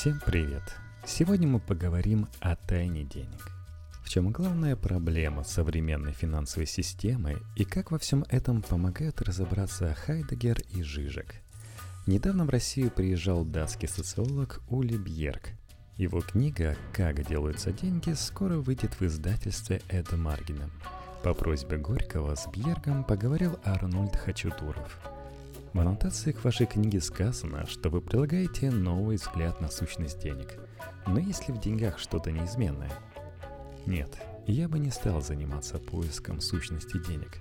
Всем привет! Сегодня мы поговорим о тайне денег. В чем главная проблема современной финансовой системы и как во всем этом помогают разобраться Хайдегер и Жижек. Недавно в Россию приезжал датский социолог Ули Бьерк. Его книга «Как делаются деньги» скоро выйдет в издательстве Эда Маргина. По просьбе Горького с Бьергом поговорил Арнольд Хачатуров – в аннотации к вашей книге сказано, что вы прилагаете новый взгляд на сущность денег. Но есть ли в деньгах что-то неизменное? Нет, я бы не стал заниматься поиском сущности денег.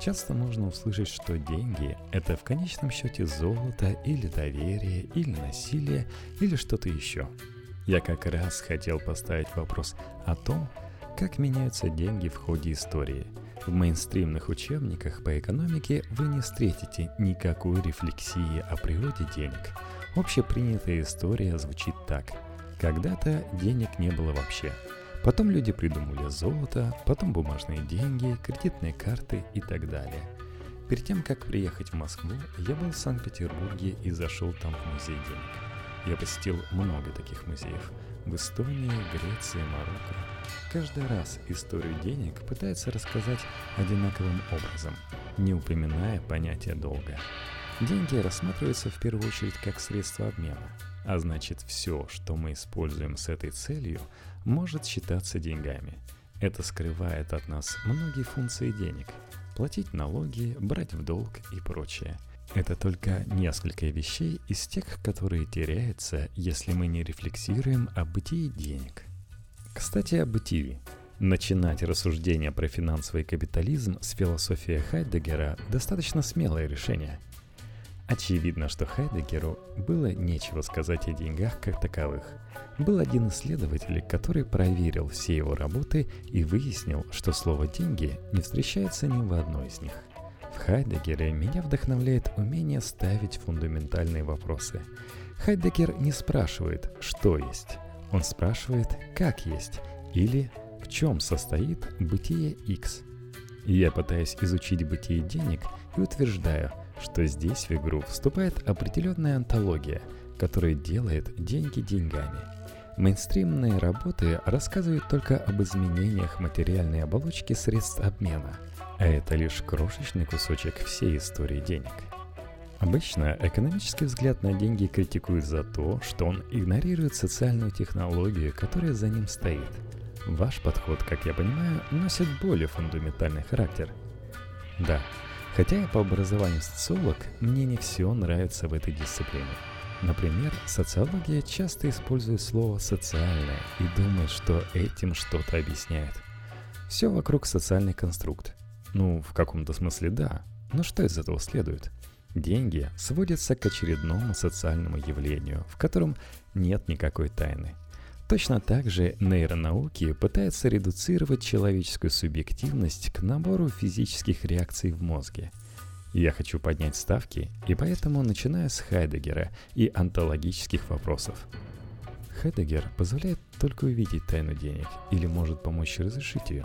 Часто можно услышать, что деньги – это в конечном счете золото или доверие, или насилие, или что-то еще. Я как раз хотел поставить вопрос о том, как меняются деньги в ходе истории – в мейнстримных учебниках по экономике вы не встретите никакой рефлексии о природе денег. Общепринятая история звучит так. Когда-то денег не было вообще. Потом люди придумали золото, потом бумажные деньги, кредитные карты и так далее. Перед тем, как приехать в Москву, я был в Санкт-Петербурге и зашел там в музей денег. Я посетил много таких музеев в Эстонии, Греции, Марокко. Каждый раз историю денег пытается рассказать одинаковым образом, не упоминая понятия долга. Деньги рассматриваются в первую очередь как средство обмена, а значит все, что мы используем с этой целью, может считаться деньгами. Это скрывает от нас многие функции денег – платить налоги, брать в долг и прочее – это только несколько вещей из тех, которые теряются, если мы не рефлексируем о бытии денег. Кстати, о бытии. Начинать рассуждение про финансовый капитализм с философии Хайдегера – достаточно смелое решение. Очевидно, что Хайдегеру было нечего сказать о деньгах как таковых. Был один исследователь, который проверил все его работы и выяснил, что слово «деньги» не встречается ни в одной из них. В Хайдегере меня вдохновляет умение ставить фундаментальные вопросы. Хайдегер не спрашивает, что есть. Он спрашивает, как есть, или в чем состоит бытие X. Я пытаюсь изучить бытие денег и утверждаю, что здесь в игру вступает определенная антология, которая делает деньги деньгами. Мейнстримные работы рассказывают только об изменениях материальной оболочки средств обмена – а это лишь крошечный кусочек всей истории денег. Обычно экономический взгляд на деньги критикуют за то, что он игнорирует социальную технологию, которая за ним стоит. Ваш подход, как я понимаю, носит более фундаментальный характер. Да, хотя я по образованию социолог, мне не все нравится в этой дисциплине. Например, социология часто использует слово «социальное» и думает, что этим что-то объясняет. Все вокруг социальный конструкт. Ну, в каком-то смысле да. Но что из этого следует? Деньги сводятся к очередному социальному явлению, в котором нет никакой тайны. Точно так же нейронауки пытаются редуцировать человеческую субъективность к набору физических реакций в мозге. Я хочу поднять ставки, и поэтому начинаю с Хайдегера и онтологических вопросов. Хайдегер позволяет только увидеть тайну денег или может помочь разрешить ее?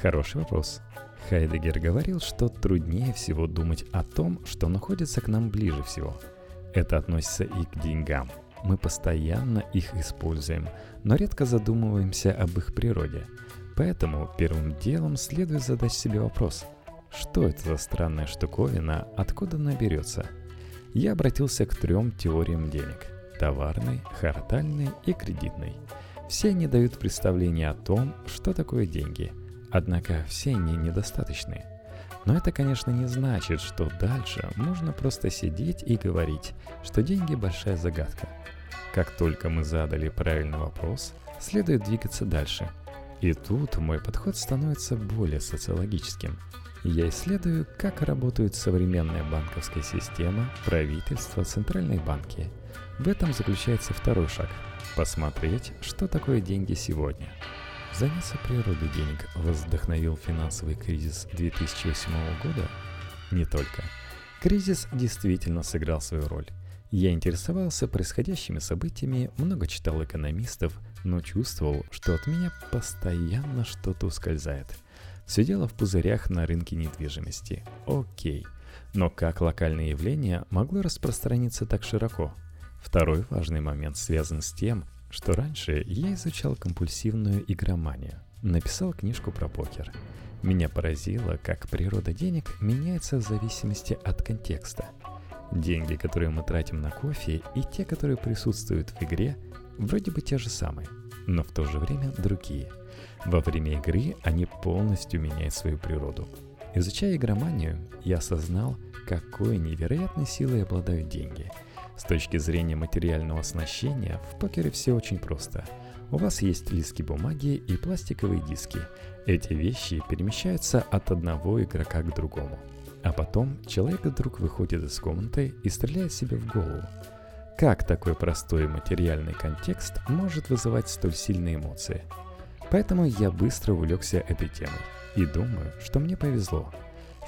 Хороший вопрос. Хайдегер говорил, что труднее всего думать о том, что находится к нам ближе всего. Это относится и к деньгам. Мы постоянно их используем, но редко задумываемся об их природе. Поэтому первым делом следует задать себе вопрос, что это за странная штуковина, откуда она берется? Я обратился к трем теориям денег – товарной, хартальной и кредитной. Все они дают представление о том, что такое деньги – Однако все они недостаточны. Но это, конечно, не значит, что дальше можно просто сидеть и говорить, что деньги – большая загадка. Как только мы задали правильный вопрос, следует двигаться дальше. И тут мой подход становится более социологическим. Я исследую, как работает современная банковская система, правительство, центральные банки. В этом заключается второй шаг – посмотреть, что такое деньги сегодня – Заняться природой денег вдохновил финансовый кризис 2008 года? Не только. Кризис действительно сыграл свою роль. Я интересовался происходящими событиями, много читал экономистов, но чувствовал, что от меня постоянно что-то ускользает. Все дело в пузырях на рынке недвижимости. Окей. Но как локальное явление могло распространиться так широко? Второй важный момент связан с тем, что раньше я изучал компульсивную игроманию, написал книжку про покер. Меня поразило, как природа денег меняется в зависимости от контекста. Деньги, которые мы тратим на кофе, и те, которые присутствуют в игре, вроде бы те же самые, но в то же время другие. Во время игры они полностью меняют свою природу. Изучая игроманию, я осознал, какой невероятной силой обладают деньги. С точки зрения материального оснащения, в покере все очень просто. У вас есть листки бумаги и пластиковые диски. Эти вещи перемещаются от одного игрока к другому. А потом человек вдруг выходит из комнаты и стреляет себе в голову. Как такой простой материальный контекст может вызывать столь сильные эмоции? Поэтому я быстро увлекся этой темой. И думаю, что мне повезло.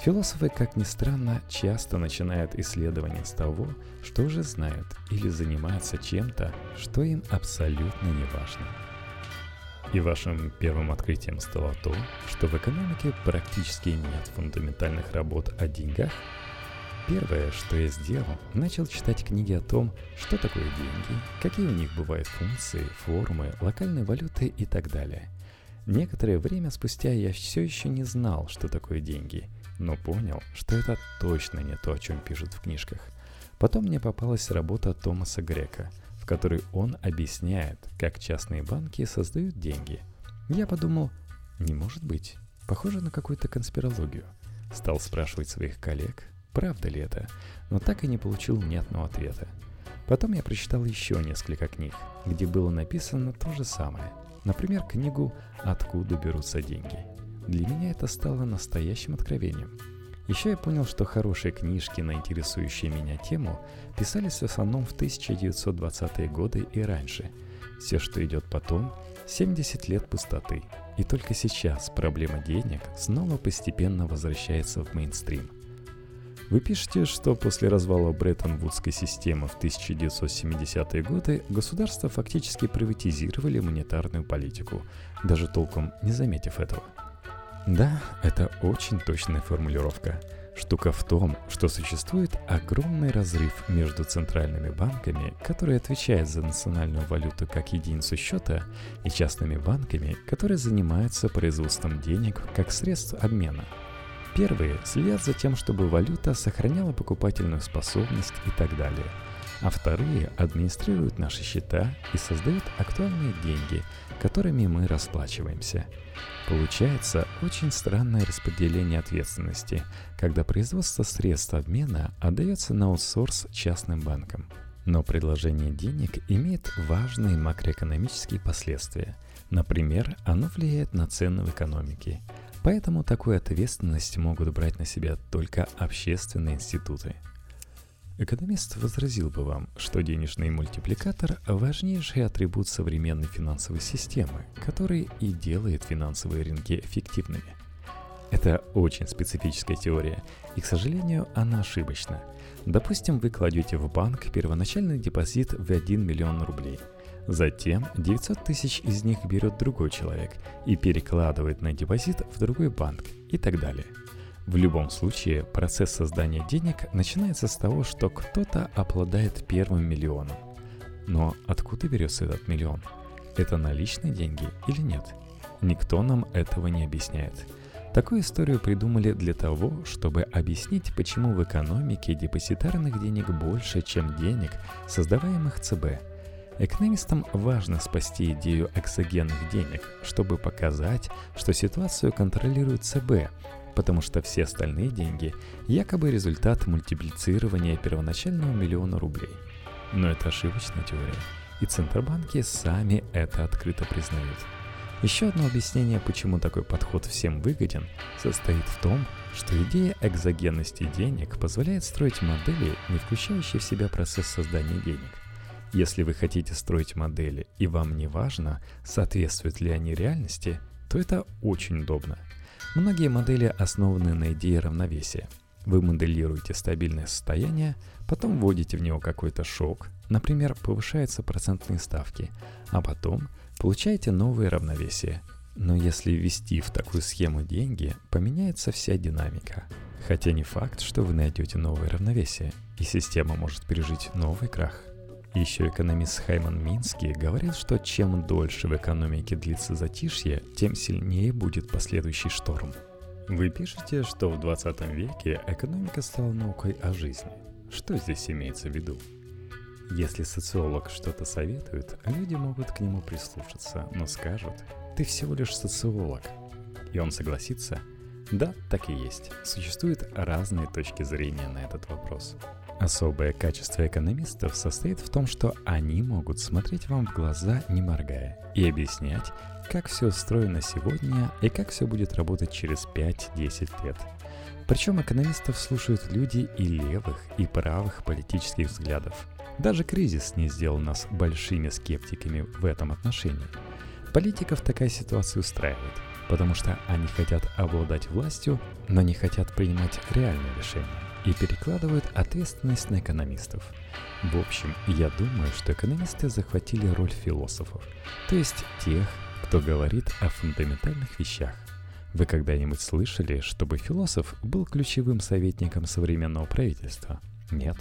Философы, как ни странно, часто начинают исследование с того, что уже знают, или занимаются чем-то, что им абсолютно не важно. И вашим первым открытием стало то, что в экономике практически нет фундаментальных работ о деньгах. Первое, что я сделал, начал читать книги о том, что такое деньги, какие у них бывают функции, формы, локальные валюты и так далее. Некоторое время спустя я все еще не знал, что такое деньги, но понял, что это точно не то, о чем пишут в книжках. Потом мне попалась работа Томаса Грека, в которой он объясняет, как частные банки создают деньги. Я подумал, не может быть, похоже на какую-то конспирологию. Стал спрашивать своих коллег, правда ли это, но так и не получил ни одного ответа. Потом я прочитал еще несколько книг, где было написано то же самое – Например, книгу «Откуда берутся деньги». Для меня это стало настоящим откровением. Еще я понял, что хорошие книжки на интересующие меня тему писались в основном в 1920-е годы и раньше. Все, что идет потом, 70 лет пустоты. И только сейчас проблема денег снова постепенно возвращается в мейнстрим. Вы пишете, что после развала Бреттон-Вудской системы в 1970-е годы государства фактически приватизировали монетарную политику, даже толком не заметив этого. Да, это очень точная формулировка. Штука в том, что существует огромный разрыв между центральными банками, которые отвечают за национальную валюту как единицу счета, и частными банками, которые занимаются производством денег как средств обмена – Первые следят за тем, чтобы валюта сохраняла покупательную способность и так далее. А вторые администрируют наши счета и создают актуальные деньги, которыми мы расплачиваемся. Получается очень странное распределение ответственности, когда производство средств обмена отдается на аутсорс частным банкам. Но предложение денег имеет важные макроэкономические последствия. Например, оно влияет на цены в экономике – Поэтому такую ответственность могут брать на себя только общественные институты. Экономист возразил бы вам, что денежный мультипликатор – важнейший атрибут современной финансовой системы, который и делает финансовые рынки эффективными. Это очень специфическая теория, и, к сожалению, она ошибочна. Допустим, вы кладете в банк первоначальный депозит в 1 миллион рублей – Затем 900 тысяч из них берет другой человек и перекладывает на депозит в другой банк и так далее. В любом случае, процесс создания денег начинается с того, что кто-то обладает первым миллионом. Но откуда берется этот миллион? Это наличные деньги или нет? Никто нам этого не объясняет. Такую историю придумали для того, чтобы объяснить, почему в экономике депозитарных денег больше, чем денег, создаваемых ЦБ – Экономистам важно спасти идею эксогенных денег, чтобы показать, что ситуацию контролирует ЦБ, потому что все остальные деньги якобы результат мультиплицирования первоначального миллиона рублей. Но это ошибочная теория, и центробанки сами это открыто признают. Еще одно объяснение, почему такой подход всем выгоден, состоит в том, что идея экзогенности денег позволяет строить модели, не включающие в себя процесс создания денег – если вы хотите строить модели и вам не важно, соответствуют ли они реальности, то это очень удобно. Многие модели основаны на идее равновесия. Вы моделируете стабильное состояние, потом вводите в него какой-то шок, например, повышаются процентные ставки, а потом получаете новое равновесие. Но если ввести в такую схему деньги, поменяется вся динамика. Хотя не факт, что вы найдете новое равновесие, и система может пережить новый крах. Еще экономист Хайман Минский говорит, что чем дольше в экономике длится затишье, тем сильнее будет последующий шторм. Вы пишете, что в 20 веке экономика стала наукой о жизни. Что здесь имеется в виду? Если социолог что-то советует, люди могут к нему прислушаться, но скажут, ты всего лишь социолог. И он согласится, да, так и есть. Существуют разные точки зрения на этот вопрос. Особое качество экономистов состоит в том, что они могут смотреть вам в глаза, не моргая, и объяснять, как все устроено сегодня и как все будет работать через 5-10 лет. Причем экономистов слушают люди и левых, и правых политических взглядов. Даже кризис не сделал нас большими скептиками в этом отношении. Политиков такая ситуация устраивает, потому что они хотят обладать властью, но не хотят принимать реальные решения и перекладывают ответственность на экономистов. В общем, я думаю, что экономисты захватили роль философов, то есть тех, кто говорит о фундаментальных вещах. Вы когда-нибудь слышали, чтобы философ был ключевым советником современного правительства? Нет.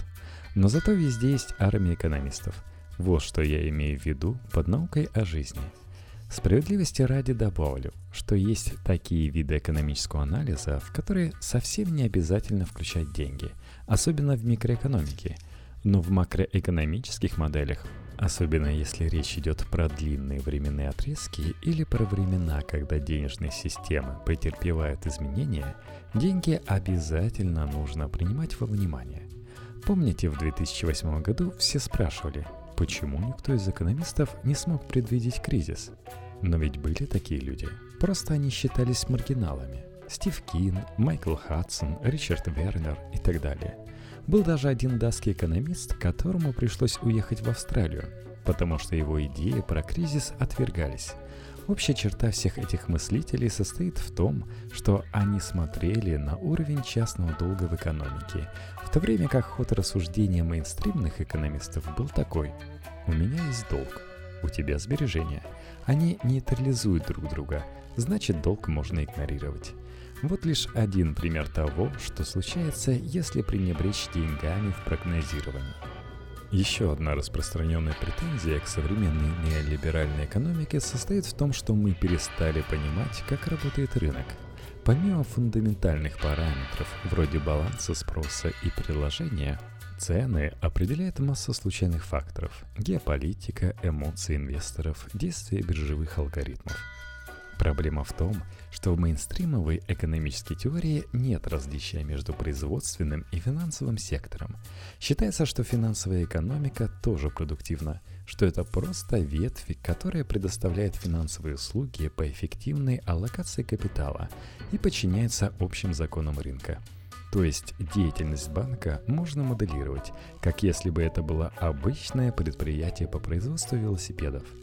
Но зато везде есть армия экономистов. Вот что я имею в виду под наукой о жизни – Справедливости ради добавлю, что есть такие виды экономического анализа, в которые совсем не обязательно включать деньги, особенно в микроэкономике. Но в макроэкономических моделях, особенно если речь идет про длинные временные отрезки или про времена, когда денежные системы претерпевают изменения, деньги обязательно нужно принимать во внимание. Помните, в 2008 году все спрашивали, Почему никто из экономистов не смог предвидеть кризис? Но ведь были такие люди. Просто они считались маргиналами. Стив Кин, Майкл Хадсон, Ричард Вернер и так далее. Был даже один датский экономист, которому пришлось уехать в Австралию, потому что его идеи про кризис отвергались. Общая черта всех этих мыслителей состоит в том, что они смотрели на уровень частного долга в экономике, в то время как ход рассуждения мейнстримных экономистов был такой. У меня есть долг, у тебя сбережения. Они нейтрализуют друг друга, значит долг можно игнорировать. Вот лишь один пример того, что случается, если пренебречь деньгами в прогнозировании. Еще одна распространенная претензия к современной неолиберальной экономике состоит в том, что мы перестали понимать, как работает рынок. Помимо фундаментальных параметров, вроде баланса спроса и предложения, цены определяет масса случайных факторов – геополитика, эмоции инвесторов, действия биржевых алгоритмов – Проблема в том, что в мейнстримовой экономической теории нет различия между производственным и финансовым сектором. Считается, что финансовая экономика тоже продуктивна, что это просто ветвь, которая предоставляет финансовые услуги по эффективной аллокации капитала и подчиняется общим законам рынка. То есть деятельность банка можно моделировать, как если бы это было обычное предприятие по производству велосипедов –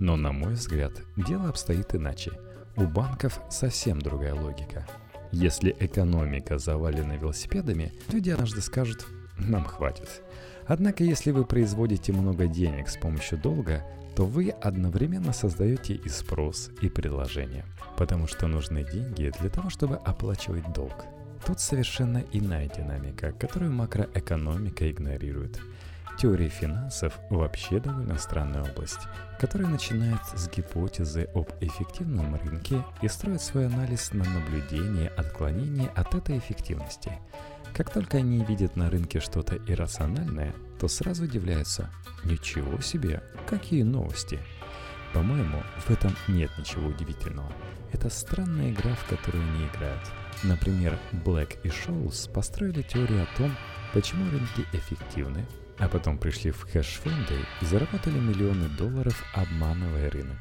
но, на мой взгляд, дело обстоит иначе. У банков совсем другая логика. Если экономика завалена велосипедами, люди однажды скажут «нам хватит». Однако, если вы производите много денег с помощью долга, то вы одновременно создаете и спрос, и предложение, потому что нужны деньги для того, чтобы оплачивать долг. Тут совершенно иная динамика, которую макроэкономика игнорирует – Теория финансов вообще довольно странная область, которая начинает с гипотезы об эффективном рынке и строит свой анализ на наблюдении отклонений от этой эффективности. Как только они видят на рынке что-то иррациональное, то сразу удивляются «Ничего себе! Какие новости!» По-моему, в этом нет ничего удивительного. Это странная игра, в которую они играют. Например, Black и Шоулс построили теорию о том, почему рынки эффективны, а потом пришли в хедж-фонды и заработали миллионы долларов, обманывая рынок.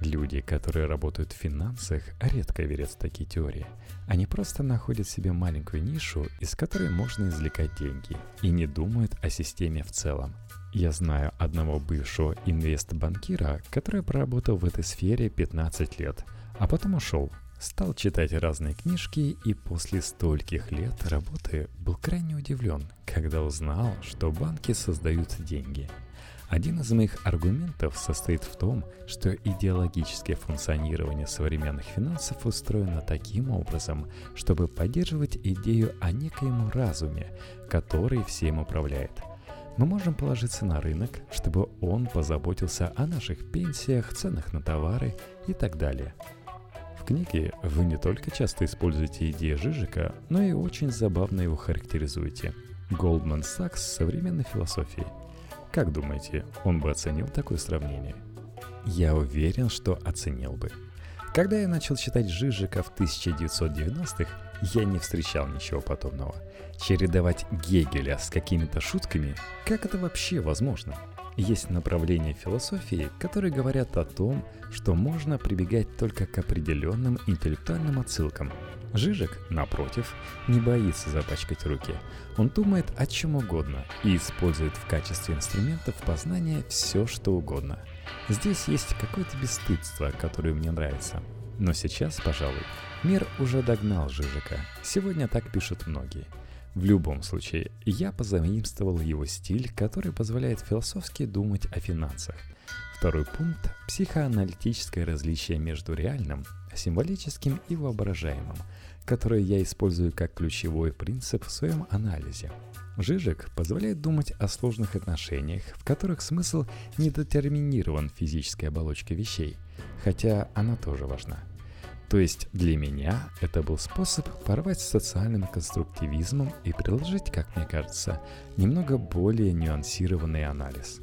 Люди, которые работают в финансах, редко верят в такие теории. Они просто находят себе маленькую нишу, из которой можно извлекать деньги, и не думают о системе в целом. Я знаю одного бывшего инвест-банкира, который проработал в этой сфере 15 лет, а потом ушел, Стал читать разные книжки и после стольких лет работы был крайне удивлен, когда узнал, что банки создают деньги. Один из моих аргументов состоит в том, что идеологическое функционирование современных финансов устроено таким образом, чтобы поддерживать идею о некоем разуме, который всем управляет. мы можем положиться на рынок, чтобы он позаботился о наших пенсиях, ценах на товары и так далее. Книге вы не только часто используете идеи Жижика, но и очень забавно его характеризуете. Goldman Sachs современной философии. Как думаете, он бы оценил такое сравнение? Я уверен, что оценил бы. Когда я начал читать Жижика в 1990-х, я не встречал ничего подобного. Чередовать Гегеля с какими-то шутками, как это вообще возможно? Есть направления философии, которые говорят о том, что можно прибегать только к определенным интеллектуальным отсылкам. Жижик, напротив, не боится запачкать руки. Он думает о чем угодно и использует в качестве инструментов познания все, что угодно. Здесь есть какое-то бесстыдство, которое мне нравится. Но сейчас, пожалуй, Мир уже догнал Жижика. Сегодня так пишут многие. В любом случае, я позаимствовал его стиль, который позволяет философски думать о финансах. Второй пункт – психоаналитическое различие между реальным, символическим и воображаемым, которое я использую как ключевой принцип в своем анализе. Жижик позволяет думать о сложных отношениях, в которых смысл не детерминирован физической оболочкой вещей, хотя она тоже важна – то есть для меня это был способ порвать с социальным конструктивизмом и приложить, как мне кажется, немного более нюансированный анализ.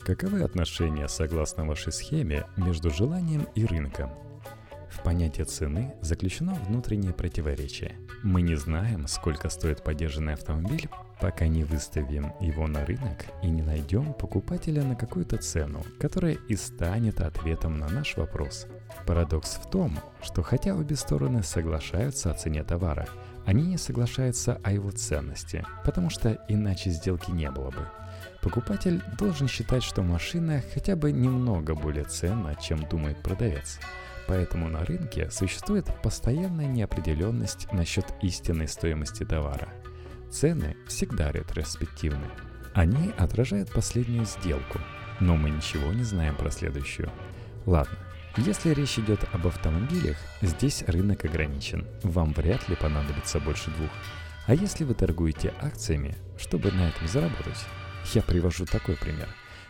Каковы отношения, согласно вашей схеме, между желанием и рынком? В понятии цены заключено внутреннее противоречие. Мы не знаем, сколько стоит поддержанный автомобиль, пока не выставим его на рынок и не найдем покупателя на какую-то цену, которая и станет ответом на наш вопрос. Парадокс в том, что хотя обе стороны соглашаются о цене товара, они не соглашаются о его ценности, потому что иначе сделки не было бы. Покупатель должен считать, что машина хотя бы немного более ценна, чем думает продавец. Поэтому на рынке существует постоянная неопределенность насчет истинной стоимости товара. Цены всегда ретроспективны. Они отражают последнюю сделку, но мы ничего не знаем про следующую. Ладно, если речь идет об автомобилях, здесь рынок ограничен. Вам вряд ли понадобится больше двух. А если вы торгуете акциями, чтобы на этом заработать? Я привожу такой пример.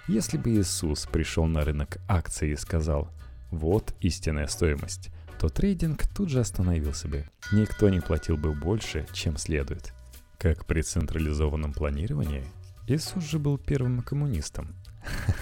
Если бы Иисус пришел на рынок акций и сказал «Вот истинная стоимость», то трейдинг тут же остановился бы. Никто не платил бы больше, чем следует. Как при централизованном планировании, Иисус же был первым коммунистом.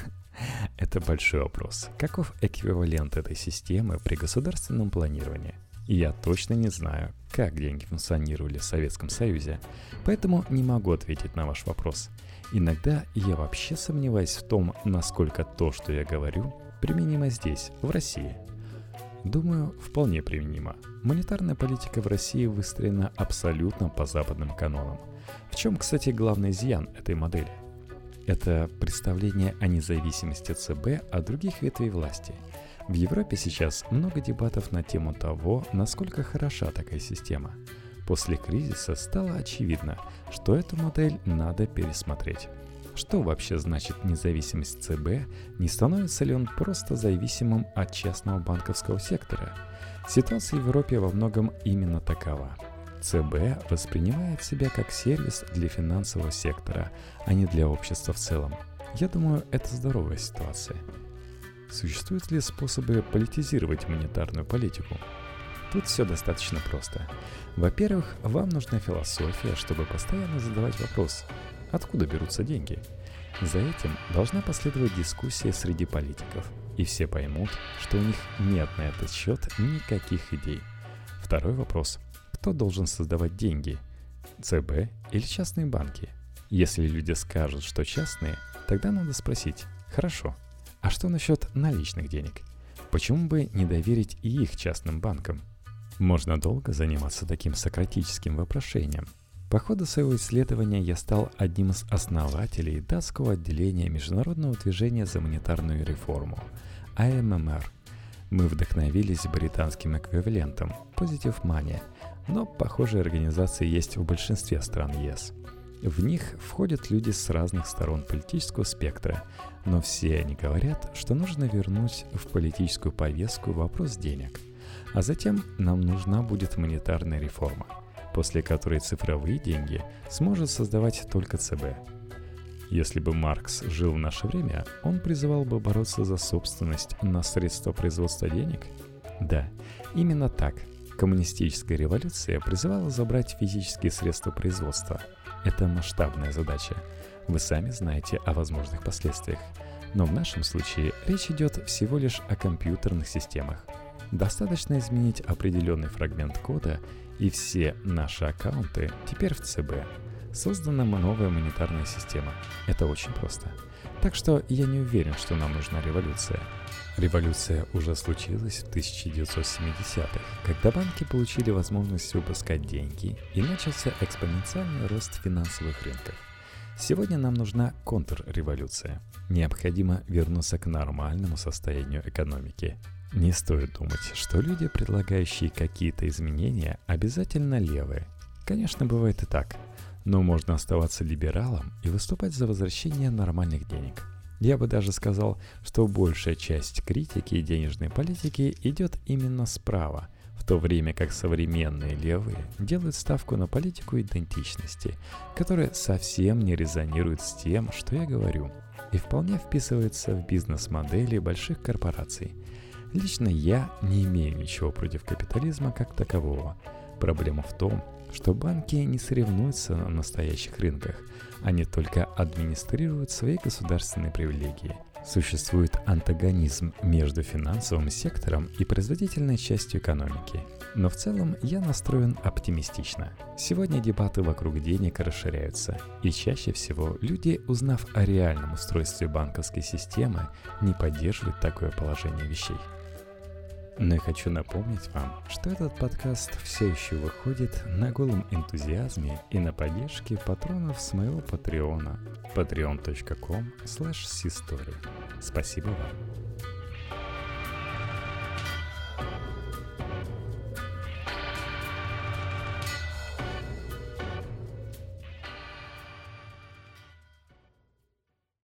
Это большой вопрос. Каков эквивалент этой системы при государственном планировании? Я точно не знаю, как деньги функционировали в Советском Союзе, поэтому не могу ответить на ваш вопрос. Иногда я вообще сомневаюсь в том, насколько то, что я говорю, применимо здесь, в России. Думаю, вполне применимо. Монетарная политика в России выстроена абсолютно по западным канонам. В чем, кстати, главный изъян этой модели? Это представление о независимости ЦБ от других ветвей власти. В Европе сейчас много дебатов на тему того, насколько хороша такая система. После кризиса стало очевидно, что эту модель надо пересмотреть. Что вообще значит независимость ЦБ? Не становится ли он просто зависимым от частного банковского сектора? Ситуация в Европе во многом именно такова – ЦБ воспринимает себя как сервис для финансового сектора, а не для общества в целом. Я думаю, это здоровая ситуация. Существуют ли способы политизировать монетарную политику? Тут все достаточно просто. Во-первых, вам нужна философия, чтобы постоянно задавать вопрос, откуда берутся деньги. За этим должна последовать дискуссия среди политиков, и все поймут, что у них нет на этот счет никаких идей. Второй вопрос – кто должен создавать деньги? ЦБ или частные банки? Если люди скажут, что частные, тогда надо спросить, хорошо, а что насчет наличных денег? Почему бы не доверить и их частным банкам? Можно долго заниматься таким сократическим вопрошением. По ходу своего исследования я стал одним из основателей датского отделения Международного движения за монетарную реформу – АММР. Мы вдохновились британским эквивалентом – Positive Money – но похожие организации есть в большинстве стран ЕС. В них входят люди с разных сторон политического спектра, но все они говорят, что нужно вернуть в политическую повестку вопрос денег. А затем нам нужна будет монетарная реформа, после которой цифровые деньги сможет создавать только ЦБ. Если бы Маркс жил в наше время, он призывал бы бороться за собственность на средства производства денег? Да, именно так. Коммунистическая революция призывала забрать физические средства производства. Это масштабная задача. Вы сами знаете о возможных последствиях. Но в нашем случае речь идет всего лишь о компьютерных системах. Достаточно изменить определенный фрагмент кода, и все наши аккаунты теперь в ЦБ. Создана новая монетарная система. Это очень просто. Так что я не уверен, что нам нужна революция. Революция уже случилась в 1970-х, когда банки получили возможность выпускать деньги и начался экспоненциальный рост финансовых рынков. Сегодня нам нужна контрреволюция. Необходимо вернуться к нормальному состоянию экономики. Не стоит думать, что люди, предлагающие какие-то изменения, обязательно левые. Конечно, бывает и так. Но можно оставаться либералом и выступать за возвращение нормальных денег. Я бы даже сказал, что большая часть критики денежной политики идет именно справа – в то время как современные левые делают ставку на политику идентичности, которая совсем не резонирует с тем, что я говорю, и вполне вписывается в бизнес-модели больших корпораций. Лично я не имею ничего против капитализма как такового. Проблема в том, что банки не соревнуются на настоящих рынках, они только администрируют свои государственные привилегии – Существует антагонизм между финансовым сектором и производительной частью экономики. Но в целом я настроен оптимистично. Сегодня дебаты вокруг денег расширяются, и чаще всего люди, узнав о реальном устройстве банковской системы, не поддерживают такое положение вещей. Но я хочу напомнить вам, что этот подкаст все еще выходит на голом энтузиазме и на поддержке патронов с моего патреона patreon.com slash Спасибо вам.